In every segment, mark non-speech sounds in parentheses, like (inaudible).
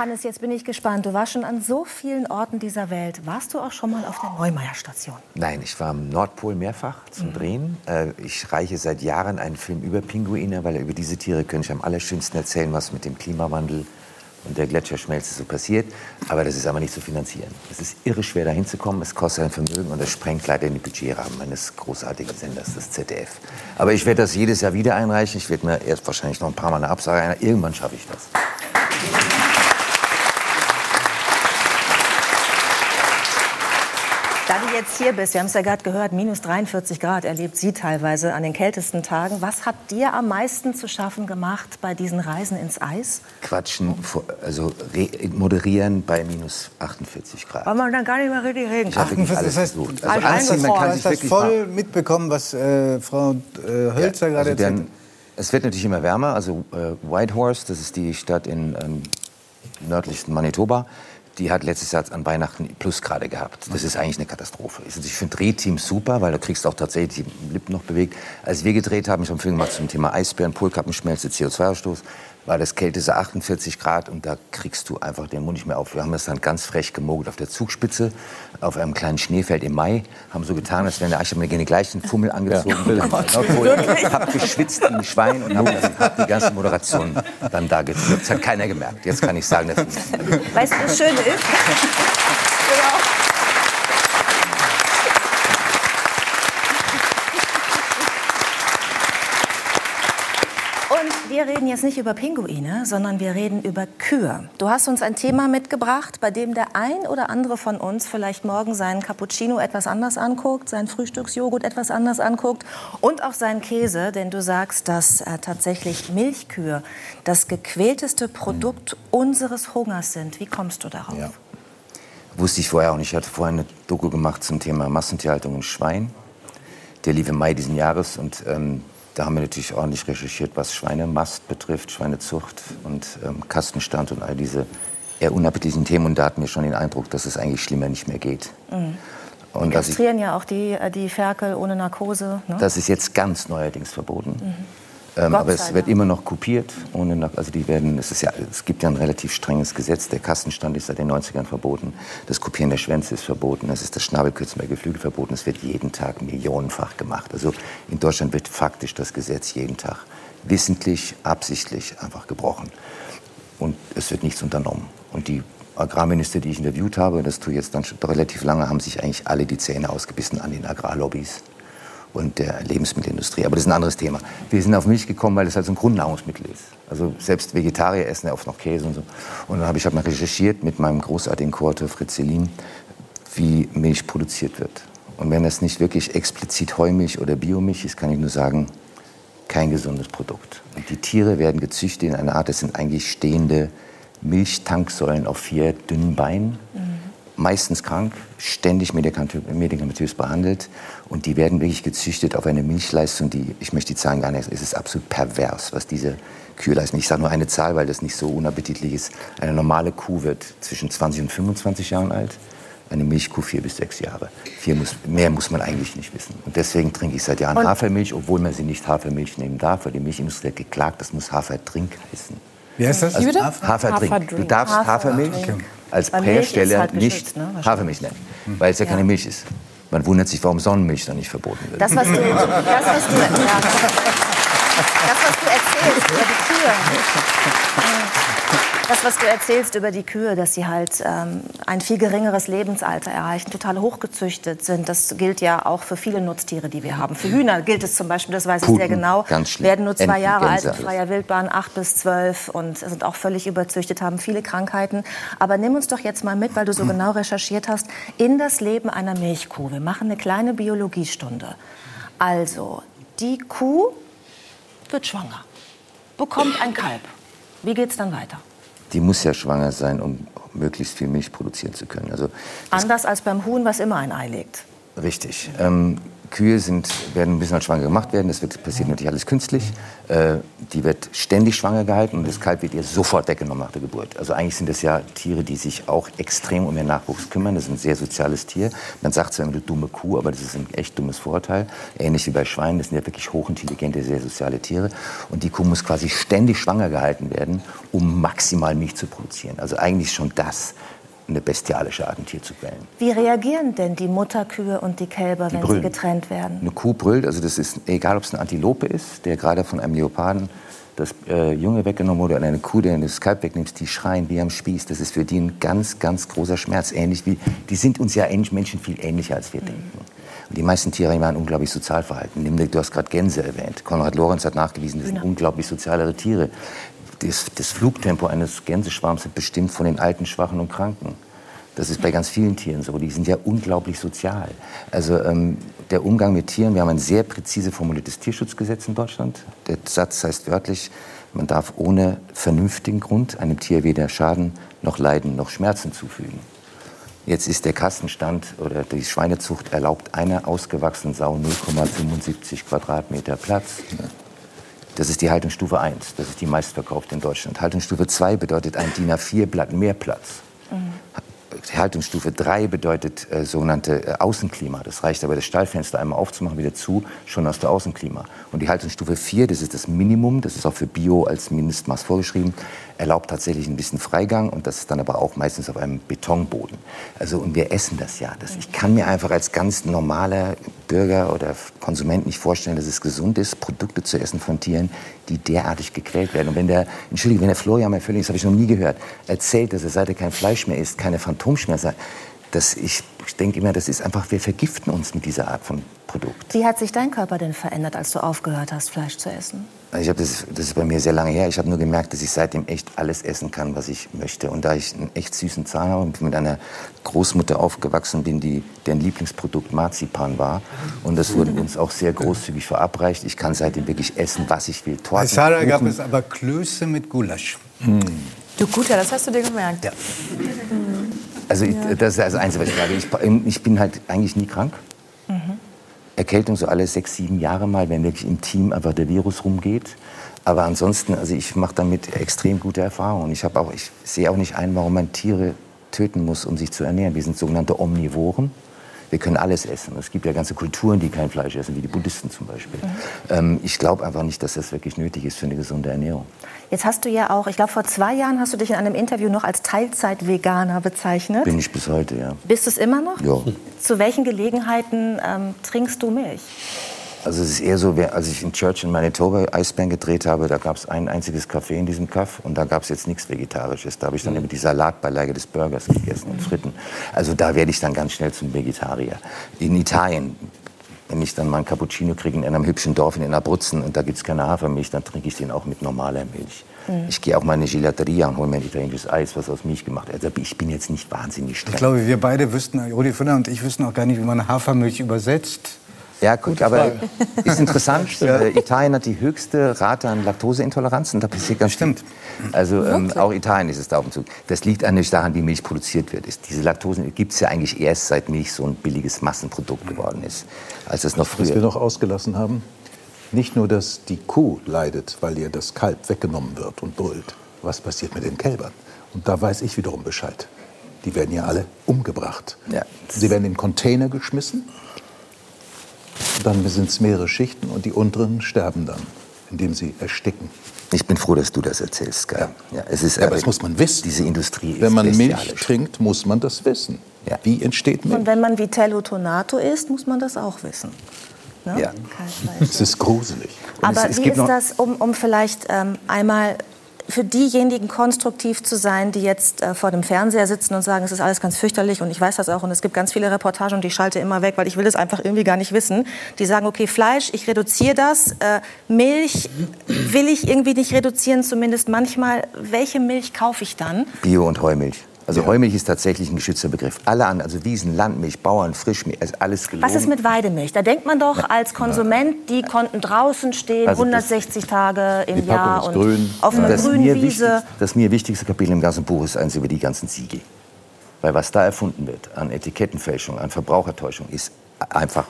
Hannes, jetzt bin ich gespannt. Du warst schon an so vielen Orten dieser Welt. Warst du auch schon mal auf der Neumeier-Station? Nein, ich war am Nordpol mehrfach zum mhm. Drehen. Äh, ich reiche seit Jahren einen Film über Pinguine, weil über diese Tiere könnte ich am allerschönsten erzählen, was mit dem Klimawandel und der Gletscherschmelze so passiert. Aber das ist aber nicht zu finanzieren. Es ist irre schwer, da hinzukommen. Es kostet ein Vermögen und es sprengt leider den Budgetrahmen meines großartigen Senders, das ZDF. Aber ich werde das jedes Jahr wieder einreichen. Ich werde mir erst wahrscheinlich noch ein paar Mal eine Absage einreichen. Irgendwann schaffe ich das. Da du jetzt hier bist, wir haben es ja gerade gehört, minus 43 Grad erlebt sie teilweise an den kältesten Tagen. Was hat dir am meisten zu schaffen gemacht bei diesen Reisen ins Eis? Quatschen, also moderieren bei minus 48 Grad. Weil man dann gar nicht mehr richtig reden kann. 48, das heißt, also anziehen, man kann sich das voll mitbekommen, was äh, Frau äh, Hölzer ja, gerade also erzählt Es wird natürlich immer wärmer. Also äh, Whitehorse, das ist die Stadt in ähm, nördlichsten Manitoba, die hat letztes Jahr an Weihnachten Plusgrade gehabt. Das ist eigentlich eine Katastrophe. Ich finde Drehteams super, weil du kriegst auch tatsächlich die Lippen noch bewegt. Als wir gedreht haben, ich habe einen Film gemacht zum Thema Eisbären, Polkappenschmelze, CO2-Ausstoß war das kälteste 48 Grad und da kriegst du einfach den Mund nicht mehr auf. Wir haben das dann ganz frech gemogelt auf der Zugspitze, auf einem kleinen Schneefeld im Mai, haben so getan, als wären der Arche den gleichen Fummel angezogen. Ja. hab geschwitzt wie ein Schwein und habe hab die ganze Moderation dann da geführt. Das hat keiner gemerkt. Jetzt kann ich sagen, dass Weißt du, was schön ist? (laughs) genau. Wir reden jetzt nicht über Pinguine, sondern wir reden über Kühe. Du hast uns ein Thema mitgebracht, bei dem der ein oder andere von uns vielleicht morgen seinen Cappuccino etwas anders anguckt, seinen Frühstücksjoghurt etwas anders anguckt und auch seinen Käse, denn du sagst, dass äh, tatsächlich Milchkühe das gequälteste Produkt unseres Hungers sind. Wie kommst du darauf? Ja. Wusste ich vorher auch nicht. Ich hatte vorher eine Doku gemacht zum Thema Massentierhaltung im Schwein. Der lief im Mai diesen Jahres und ähm, da haben wir natürlich ordentlich recherchiert, was Schweinemast betrifft, Schweinezucht und ähm, Kastenstand und all diese eher unappetitlichen Themen. Und da hatten wir schon den Eindruck, dass es eigentlich schlimmer nicht mehr geht. Mhm. Und kastrieren ja auch die, äh, die Ferkel ohne Narkose. Ne? Das ist jetzt ganz neuerdings verboten. Mhm. Ähm, aber es wird immer noch kopiert. Ohne, also die werden, es, ist ja, es gibt ja ein relativ strenges Gesetz. Der Kastenstand ist seit den 90ern verboten. Das Kopieren der Schwänze ist verboten. Es ist das Schnabelkürzen bei Geflügel verboten. Es wird jeden Tag millionenfach gemacht. Also in Deutschland wird faktisch das Gesetz jeden Tag wissentlich, absichtlich einfach gebrochen. Und es wird nichts unternommen. Und die Agrarminister, die ich interviewt habe, das tue ich jetzt dann schon relativ lange, haben sich eigentlich alle die Zähne ausgebissen an den Agrarlobbys und der Lebensmittelindustrie. Aber das ist ein anderes Thema. Wir sind auf Milch gekommen, weil es halt so ein Grundnahrungsmittel ist. Also selbst Vegetarier essen ja oft noch Käse und so. Und dann habe ich halt mal recherchiert mit meinem großartigen Korte Fritz Selin, wie Milch produziert wird. Und wenn das nicht wirklich explizit Heumilch oder Biomilch ist, kann ich nur sagen, kein gesundes Produkt. Und die Tiere werden gezüchtet in einer Art, das sind eigentlich stehende Milchtanksäulen auf vier dünnen Beinen. Mhm meistens krank, ständig medikamentös behandelt und die werden wirklich gezüchtet auf eine Milchleistung, die, ich möchte die Zahlen gar nicht, es ist absolut pervers, was diese Kühe leisten. Ich sage nur eine Zahl, weil das nicht so unappetitlich ist. Eine normale Kuh wird zwischen 20 und 25 Jahren alt, eine Milchkuh vier bis sechs Jahre. Vier muss, mehr muss man eigentlich nicht wissen. Und deswegen trinke ich seit Jahren und Hafermilch, obwohl man sie nicht Hafermilch nehmen darf, weil die Milchindustrie hat geklagt, das muss Hafertrink heißen. Wie heißt das? Also Haferdrink. Haferdrink. Du darfst Hafermilch. Hafermilch als Hersteller halt nicht ne, Hafermilch nennen, weil es ja, ja, keine Milch ist. Man wundert sich, warum Sonnenmilch dann nicht verboten wird. Das, was du, das, was du, ja, das, was du erzählst über die Kühe. Das, was du erzählst über die Kühe, dass sie halt ähm, ein viel geringeres Lebensalter erreichen, total hochgezüchtet sind, das gilt ja auch für viele Nutztiere, die wir haben. Für Hühner gilt es zum Beispiel, das weiß ich sehr genau, werden nur zwei Jahre alt in freier Wildbahn, acht bis zwölf und sind auch völlig überzüchtet, haben viele Krankheiten. Aber nimm uns doch jetzt mal mit, weil du so genau recherchiert hast, in das Leben einer Milchkuh. Wir machen eine kleine Biologiestunde. Also, die Kuh wird schwanger, bekommt ein Kalb. Wie geht es dann weiter? Die muss ja schwanger sein, um möglichst viel Milch produzieren zu können. Also Anders als beim Huhn, was immer ein Ei legt. Richtig. Ähm, Kühe sind, werden, müssen halt schwanger gemacht werden. Das wird, passiert natürlich alles künstlich. Äh, die wird ständig schwanger gehalten und das Kalb wird ihr sofort weggenommen nach der Geburt. Also eigentlich sind das ja Tiere, die sich auch extrem um ihren Nachwuchs kümmern. Das ist ein sehr soziales Tier. Man sagt zwar immer, du dumme Kuh, aber das ist ein echt dummes Vorurteil. Ähnlich wie bei Schweinen. Das sind ja wirklich hochintelligente, sehr soziale Tiere. Und die Kuh muss quasi ständig schwanger gehalten werden, um maximal Milch zu produzieren. Also eigentlich schon das eine bestialische Art, ein Tier zu quälen. Wie reagieren denn die Mutterkühe und die Kälber, die wenn brüllen. sie getrennt werden? Eine Kuh brüllt, also das ist egal, ob es eine Antilope ist, der gerade von einem Leoparden das äh, Junge weggenommen wurde, oder eine Kuh, der das Kalb wegnimmt, die schreien wie am Spieß. Das ist für die ein ganz, ganz großer Schmerz. Ähnlich wie, die sind uns ja Menschen viel ähnlicher, als wir mhm. denken. Und die meisten Tiere haben ein unglaublich Sozialverhalten. Du hast gerade Gänse erwähnt. Konrad Lorenz hat nachgewiesen, das sind genau. unglaublich sozialere Tiere das, das Flugtempo eines Gänseschwarms ist bestimmt von den Alten, Schwachen und Kranken. Das ist bei ganz vielen Tieren so. Die sind ja unglaublich sozial. Also ähm, der Umgang mit Tieren, wir haben ein sehr präzise formuliertes Tierschutzgesetz in Deutschland. Der Satz heißt wörtlich, man darf ohne vernünftigen Grund einem Tier weder Schaden noch Leiden noch Schmerzen zufügen. Jetzt ist der Kassenstand oder die Schweinezucht erlaubt einer ausgewachsenen Sau 0,75 Quadratmeter Platz. Das ist die Haltungsstufe 1. Das ist die meistverkaufte in Deutschland. Haltungsstufe 2 bedeutet ein DIN A4-Blatt mehr Platz. Haltungsstufe 3 bedeutet äh, sogenannte äh, Außenklima. Das reicht aber, das Stallfenster einmal aufzumachen, wieder zu, schon aus der Außenklima. Und die Haltungsstufe 4, das ist das Minimum, das ist auch für Bio als Mindestmaß vorgeschrieben, erlaubt tatsächlich ein bisschen Freigang und das ist dann aber auch meistens auf einem Betonboden. Also und wir essen das ja. Das, ich kann mir einfach als ganz normaler Bürger oder Konsument nicht vorstellen, dass es gesund ist, Produkte zu essen von Tieren, die derartig gequält werden. Und wenn der, entschuldige, wenn der Florian mal völlig, das habe ich noch nie gehört, erzählt, dass er seit er kein Fleisch mehr isst, keine Phantomschmerzen, das, ich, ich denke immer, das ist einfach, wir vergiften uns mit dieser Art von Produkt. Wie hat sich dein Körper denn verändert, als du aufgehört hast, Fleisch zu essen? Ich hab das, das ist bei mir sehr lange her. Ich habe nur gemerkt, dass ich seitdem echt alles essen kann, was ich möchte. Und da ich einen echt süßen Zahn habe und mit einer Großmutter aufgewachsen bin, die, deren Lieblingsprodukt Marzipan war. Und das wurde uns auch sehr großzügig verabreicht. Ich kann seitdem wirklich essen, was ich will. Torten, Bei Sarah gab es aber Klöße mit Gulasch. Hm. Du Guter, das hast du dir gemerkt. Ja. Also ich, das ist das Einzige, was ich sage. Ich, ich bin halt eigentlich nie krank. Mhm. Erkältung so alle sechs, sieben Jahre mal, wenn wirklich im Team einfach der Virus rumgeht. Aber ansonsten, also ich mache damit extrem gute Erfahrungen. Ich, auch, ich sehe auch nicht ein, warum man Tiere töten muss, um sich zu ernähren. Wir sind sogenannte Omnivoren. Wir können alles essen. Es gibt ja ganze Kulturen, die kein Fleisch essen, wie die Buddhisten zum Beispiel. Mhm. Ähm, ich glaube einfach nicht, dass das wirklich nötig ist für eine gesunde Ernährung. Jetzt hast du ja auch, ich glaube, vor zwei Jahren hast du dich in einem Interview noch als Teilzeit-Veganer bezeichnet. Bin ich bis heute, ja. Bist du es immer noch? Ja. Zu welchen Gelegenheiten ähm, trinkst du Milch? Also es ist eher so, als ich in Church in Manitoba Eisbären gedreht habe, da gab es ein einziges Café in diesem Kaff und da gab es jetzt nichts Vegetarisches. Da habe ich dann immer die Salatbeilage des Burgers gegessen und Fritten. Also da werde ich dann ganz schnell zum Vegetarier. In Italien wenn ich dann mal einen Cappuccino kriege in einem hübschen Dorf in Abruzzen und da gibt es keine Hafermilch, dann trinke ich den auch mit normaler Milch. Mhm. Ich gehe auch mal in eine Gelateria und hole mir ein italienisches Eis, was aus Milch gemacht wird. Also ich bin jetzt nicht wahnsinnig streng. Ich glaube, wir beide wüssten, Rudi Füller und ich wüssten auch gar nicht, wie man Hafermilch übersetzt. Ja, gut, aber ist interessant. (laughs) ja. Äh, Italien hat die höchste Rate an Laktoseintoleranz und da passiert ganz Stimmt. Viel. Also ähm, auch Italien ist es da auf dem Zug. Das liegt an nicht daran, wie Milch produziert wird. Diese Laktose gibt es ja eigentlich erst, seit Milch so ein billiges Massenprodukt geworden ist, als es noch früher. Was wir noch ausgelassen haben, nicht nur, dass die Kuh leidet, weil ihr das Kalb weggenommen wird und brüllt. Was passiert mit den Kälbern? Und da weiß ich wiederum Bescheid. Die werden ja alle umgebracht. Ja. Sie werden in Container geschmissen dann sind es mehrere Schichten und die unteren sterben dann, indem sie ersticken. Ich bin froh, dass du das erzählst, Kai. Ja. Ja, es ist, ja, aber das muss man wissen. Diese Industrie ist Wenn man Milch trinkt, muss man das wissen. Ja. Wie entsteht Milch? Und wenn man Vitello Tonato isst, muss man das auch wissen. Ne? Ja. Es ist gruselig. Aber es, es wie ist das, um, um vielleicht ähm, einmal für diejenigen konstruktiv zu sein, die jetzt äh, vor dem Fernseher sitzen und sagen, es ist alles ganz fürchterlich und ich weiß das auch und es gibt ganz viele Reportagen und ich schalte immer weg, weil ich will das einfach irgendwie gar nicht wissen. Die sagen, okay, Fleisch, ich reduziere das, äh, Milch will ich irgendwie nicht reduzieren, zumindest manchmal. Welche Milch kaufe ich dann? Bio- und Heumilch. Also ja. Heumilch ist tatsächlich ein geschützter Begriff. Alle anderen, also Wiesen, Landmilch, Bauern, Frischmilch, ist alles gelogen. Was ist mit Weidemilch? Da denkt man doch ja. als Konsument, die konnten draußen stehen, also 160 Tage im Jahr und grün. auf einer das grünen Wiese. Das mir wichtigste Kapitel im ganzen Buch ist eins über die ganzen Siegel. Weil was da erfunden wird an Etikettenfälschung, an Verbrauchertäuschung, ist einfach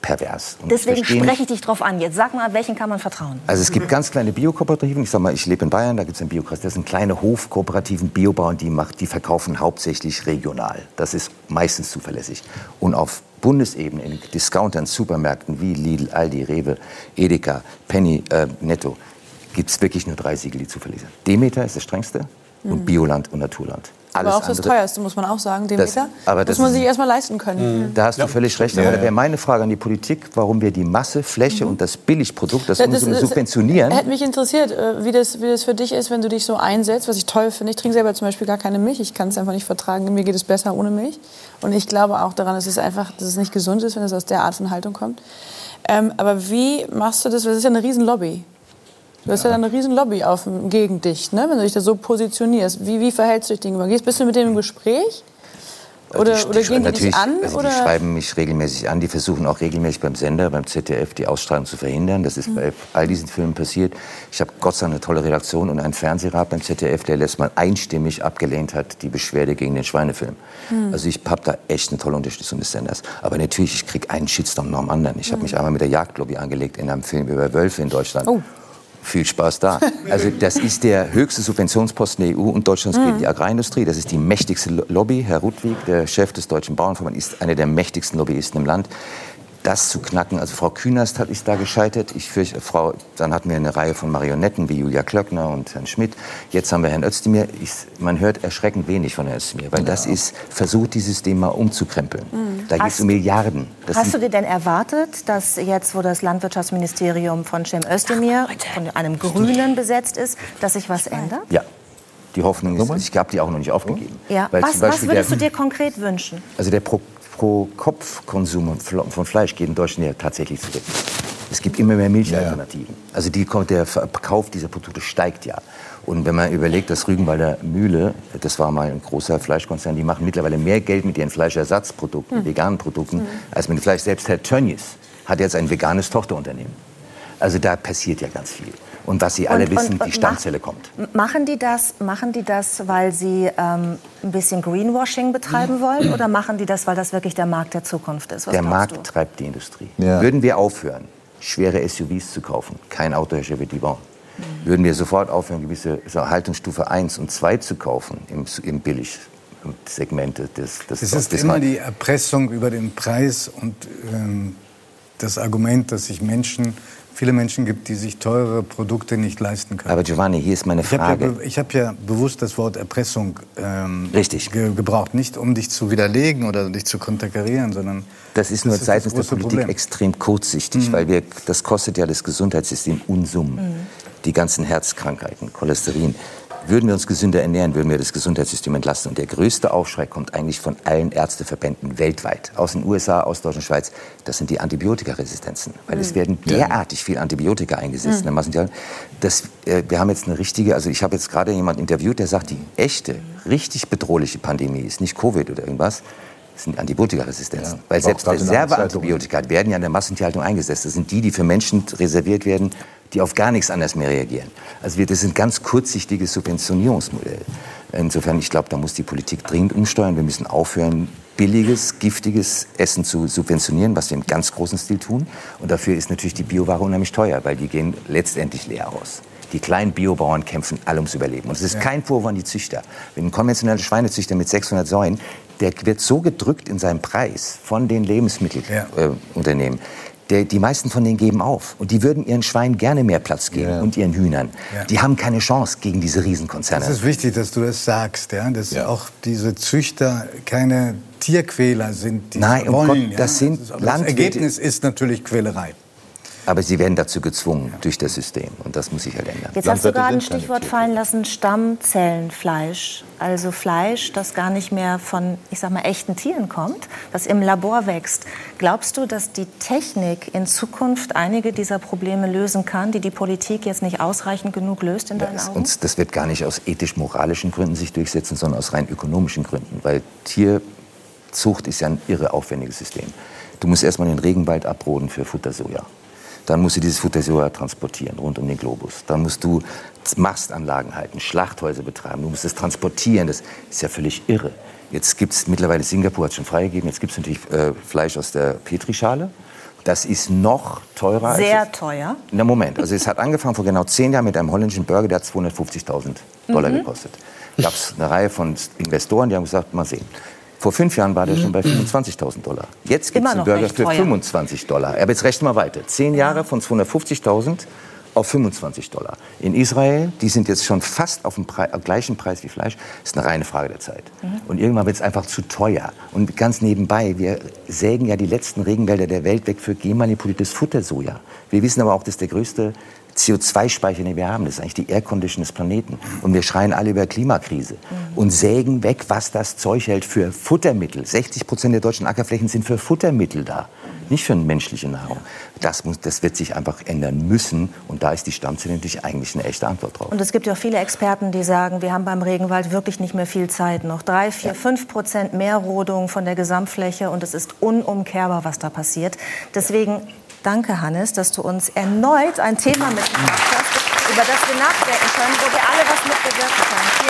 pervers. Und Deswegen spreche ich dich drauf an. Jetzt sag mal, welchen kann man vertrauen? Also es gibt ganz kleine Biokooperativen. Ich sag mal, ich lebe in Bayern, da gibt es ein Biokrass. Das sind kleine Hofkooperativen, Biobauern, die, macht, die verkaufen hauptsächlich regional. Das ist meistens zuverlässig. Und auf Bundesebene in Discountern, Supermärkten wie Lidl, Aldi, Rewe, Edeka, Penny, äh, Netto gibt es wirklich nur drei Siegel, die zuverlässig sind. Demeter ist das strengste mhm. und Bioland und Naturland. Alles aber auch das teuerste, muss man auch sagen, Demeter. Das, aber das muss man sich erstmal leisten können. Mhm. Da hast du völlig recht. Aber ja, da wäre meine Frage an die Politik, warum wir die Masse, Fläche mhm. und das Billigprodukt, das, das uns subventionieren. Hätte mich interessiert, äh, wie das, wie das für dich ist, wenn du dich so einsetzt, was ich toll finde. Ich trinke selber zum Beispiel gar keine Milch. Ich kann es einfach nicht vertragen. Mir geht es besser ohne Milch. Und ich glaube auch daran, dass es einfach, dass es nicht gesund ist, wenn es aus der Art von Haltung kommt. Ähm, aber wie machst du das? Das ist ja eine Riesenlobby. Du hast ja, dann eine riesen Lobby auf, gegen dich, ne? wenn du dich da so positionierst. Wie, wie verhältst du dich gegenüber? Bist du mit denen im Gespräch? Oder, die, oder gehen die dich an? Also oder? Die schreiben mich regelmäßig an. Die versuchen auch regelmäßig beim Sender, beim ZDF, die Ausstrahlung zu verhindern. Das ist mhm. bei all diesen Filmen passiert. Ich habe Gott sei Dank eine tolle Redaktion und einen Fernsehrat beim ZDF, der letztes Mal einstimmig abgelehnt hat, die Beschwerde gegen den Schweinefilm. Mhm. Also ich habe da echt eine tolle Unterstützung des Senders. Aber natürlich, ich kriege einen Shitstorm nach dem anderen. Ich habe mhm. mich einmal mit der Jagdlobby angelegt in einem Film über Wölfe in Deutschland. Oh viel Spaß da. Also das ist der höchste Subventionsposten der EU und Deutschlands mhm. gegen die Agrarindustrie. Das ist die mächtigste Lobby. Herr Rudwig, der Chef des Deutschen Bauernverbands, ist einer der mächtigsten Lobbyisten im Land das zu knacken. Also Frau Künast hat ist da gescheitert. Ich fürchte, Frau, dann hatten wir eine Reihe von Marionetten wie Julia Klöckner und Herrn Schmidt. Jetzt haben wir Herrn Özdemir. Ich, man hört erschreckend wenig von Herrn Özdemir, weil ja. das ist versucht, dieses mal umzukrempeln. Mhm. Da geht es um Milliarden. Das hast du dir denn erwartet, dass jetzt, wo das Landwirtschaftsministerium von Cem Özdemir von einem Grünen besetzt ist, dass sich was ändert? Ja. Die Hoffnung ist, ich habe die auch noch nicht aufgegeben. Ja. Was, was, würdest du dir konkret wünschen? Also der Pro Pro-Kopf-Konsum von Fleisch geht in Deutschland ja tatsächlich zurück. Es gibt immer mehr Milchalternativen. Ja, ja. Also die, der Verkauf dieser Produkte steigt ja. Und wenn man überlegt, dass Rügenwalder Mühle, das war mal ein großer Fleischkonzern, die machen mittlerweile mehr Geld mit ihren Fleischersatzprodukten, hm. veganen Produkten, hm. als mit dem Fleisch. Selbst Herr Tönnies hat jetzt ein veganes Tochterunternehmen. Also da passiert ja ganz viel. Und was Sie alle und, wissen, und, und die Stammzelle mach, kommt. Machen die das, machen die das weil Sie ähm, ein bisschen Greenwashing betreiben wollen? Oder machen die das, weil das wirklich der Markt der Zukunft ist? Was der Markt du? treibt die Industrie. Ja. Würden wir aufhören, schwere SUVs zu kaufen, kein Autohersteller wird die bauen. Mhm. Würden wir sofort aufhören, gewisse Haltungsstufe 1 und 2 zu kaufen im, im Billig, Segmente des, des Es ist immer die Erpressung über den Preis und ähm, das Argument, dass sich Menschen viele Menschen gibt, die sich teure Produkte nicht leisten können. Aber Giovanni, hier ist meine Frage. Ich habe ja, hab ja, bewusst das Wort Erpressung ähm, Richtig. Ge gebraucht. Nicht um dich zu widerlegen oder dich zu konterkarieren, sondern... Das ist nur das seitens der Politik Problem. extrem kurzsichtig, mhm. weil wir, das kostet ja das Gesundheitssystem Unsummen. Mhm. Die ganzen Herzkrankheiten, Cholesterin. Würden wir uns gesünder ernähren, würden wir das Gesundheitssystem entlasten. Und der größte Aufschrei kommt eigentlich von allen Ärzteverbänden weltweit, aus den USA, aus Deutschland, Schweiz. Das sind die Antibiotikaresistenzen, weil mhm. es werden derartig viel Antibiotika eingesetzt mhm. in der Das, äh, wir haben jetzt eine richtige, also ich habe jetzt gerade jemanden interviewt, der sagt, die echte, richtig bedrohliche Pandemie ist nicht Covid oder irgendwas, sind Antibiotikaresistenzen. Ja, Weil selbst Reserveantibiotika werden ja in der Massentierhaltung eingesetzt. Das sind die, die für Menschen reserviert werden, die auf gar nichts anderes mehr reagieren. Also wir, das sind ganz kurzsichtiges Subventionierungsmodell. Insofern, ich glaube, da muss die Politik dringend umsteuern. Wir müssen aufhören, billiges, giftiges Essen zu subventionieren, was wir im ganz großen Stil tun. Und dafür ist natürlich die Bioware unheimlich teuer, weil die gehen letztendlich leer aus. Die kleinen Biobauern kämpfen alle ums Überleben. Und es ist kein Vorwurf an die Züchter. Wenn ein konventioneller Schweinezüchter mit 600 Säuen, der wird so gedrückt in seinem Preis von den Lebensmittelunternehmen. Ja. Äh, der, die meisten von denen geben auf. Und die würden ihren Schweinen gerne mehr Platz geben ja. und ihren Hühnern. Ja. Die haben keine Chance gegen diese Riesenkonzerne. Es ist wichtig, dass du das sagst, ja? dass ja. auch diese Züchter keine Tierquäler sind. Die Nein, wollen, um Gott, das sind das Landwirte. Das Ergebnis ist natürlich Quälerei. Aber sie werden dazu gezwungen durch das System und das muss sich halt ändern. Jetzt hast du gerade ein Stichwort fallen lassen, Stammzellenfleisch. Also Fleisch, das gar nicht mehr von, ich sag mal, echten Tieren kommt, das im Labor wächst. Glaubst du, dass die Technik in Zukunft einige dieser Probleme lösen kann, die die Politik jetzt nicht ausreichend genug löst in deinen das, Augen? Und das wird gar nicht aus ethisch-moralischen Gründen sich durchsetzen, sondern aus rein ökonomischen Gründen. Weil Tierzucht ist ja ein irre aufwendiges System. Du musst erstmal den Regenwald abroden für Futtersoja. Dann musst du dieses Futter transportieren rund um den Globus. Dann musst du Mastanlagen halten, Schlachthäuser betreiben. Du musst es transportieren. Das ist ja völlig irre. Jetzt gibt es mittlerweile, Singapur hat schon freigegeben, jetzt gibt es natürlich äh, Fleisch aus der Petrischale. Das ist noch teurer. Sehr als teuer. Na Moment, also es hat angefangen vor genau zehn Jahren mit einem holländischen Burger, der hat 250.000 Dollar mhm. gekostet. Da gab es eine Reihe von Investoren, die haben gesagt, mal sehen. Vor fünf Jahren war der schon bei 25.000 Dollar. Jetzt gibt es einen Burger für 25 Dollar. Aber jetzt rechnen wir weiter. Zehn Jahre von 250.000 auf 25 Dollar. In Israel, die sind jetzt schon fast auf dem Pre gleichen Preis wie Fleisch, ist eine reine Frage der Zeit. Mhm. Und irgendwann wird es einfach zu teuer. Und ganz nebenbei, wir sägen ja die letzten Regenwälder der Welt weg für genmanipuliertes Futtersoja. Wir wissen aber auch, dass der größte CO2-Speicher, den wir haben. Das ist eigentlich die Aircondition des Planeten. Und wir schreien alle über Klimakrise mhm. und sägen weg, was das Zeug hält für Futtermittel. 60 Prozent der deutschen Ackerflächen sind für Futtermittel da, nicht für menschliche Nahrung. Das, muss, das wird sich einfach ändern müssen. Und da ist die Stammzelle natürlich eigentlich eine echte Antwort drauf. Und es gibt ja auch viele Experten, die sagen, wir haben beim Regenwald wirklich nicht mehr viel Zeit. Noch drei, vier, ja. fünf Prozent mehr Rodung von der Gesamtfläche. Und es ist unumkehrbar, was da passiert. Deswegen Danke, Hannes, dass du uns erneut ein Thema mitgebracht hast, über das wir nachdenken können, wo wir alle was mitbewirken können. Vielen.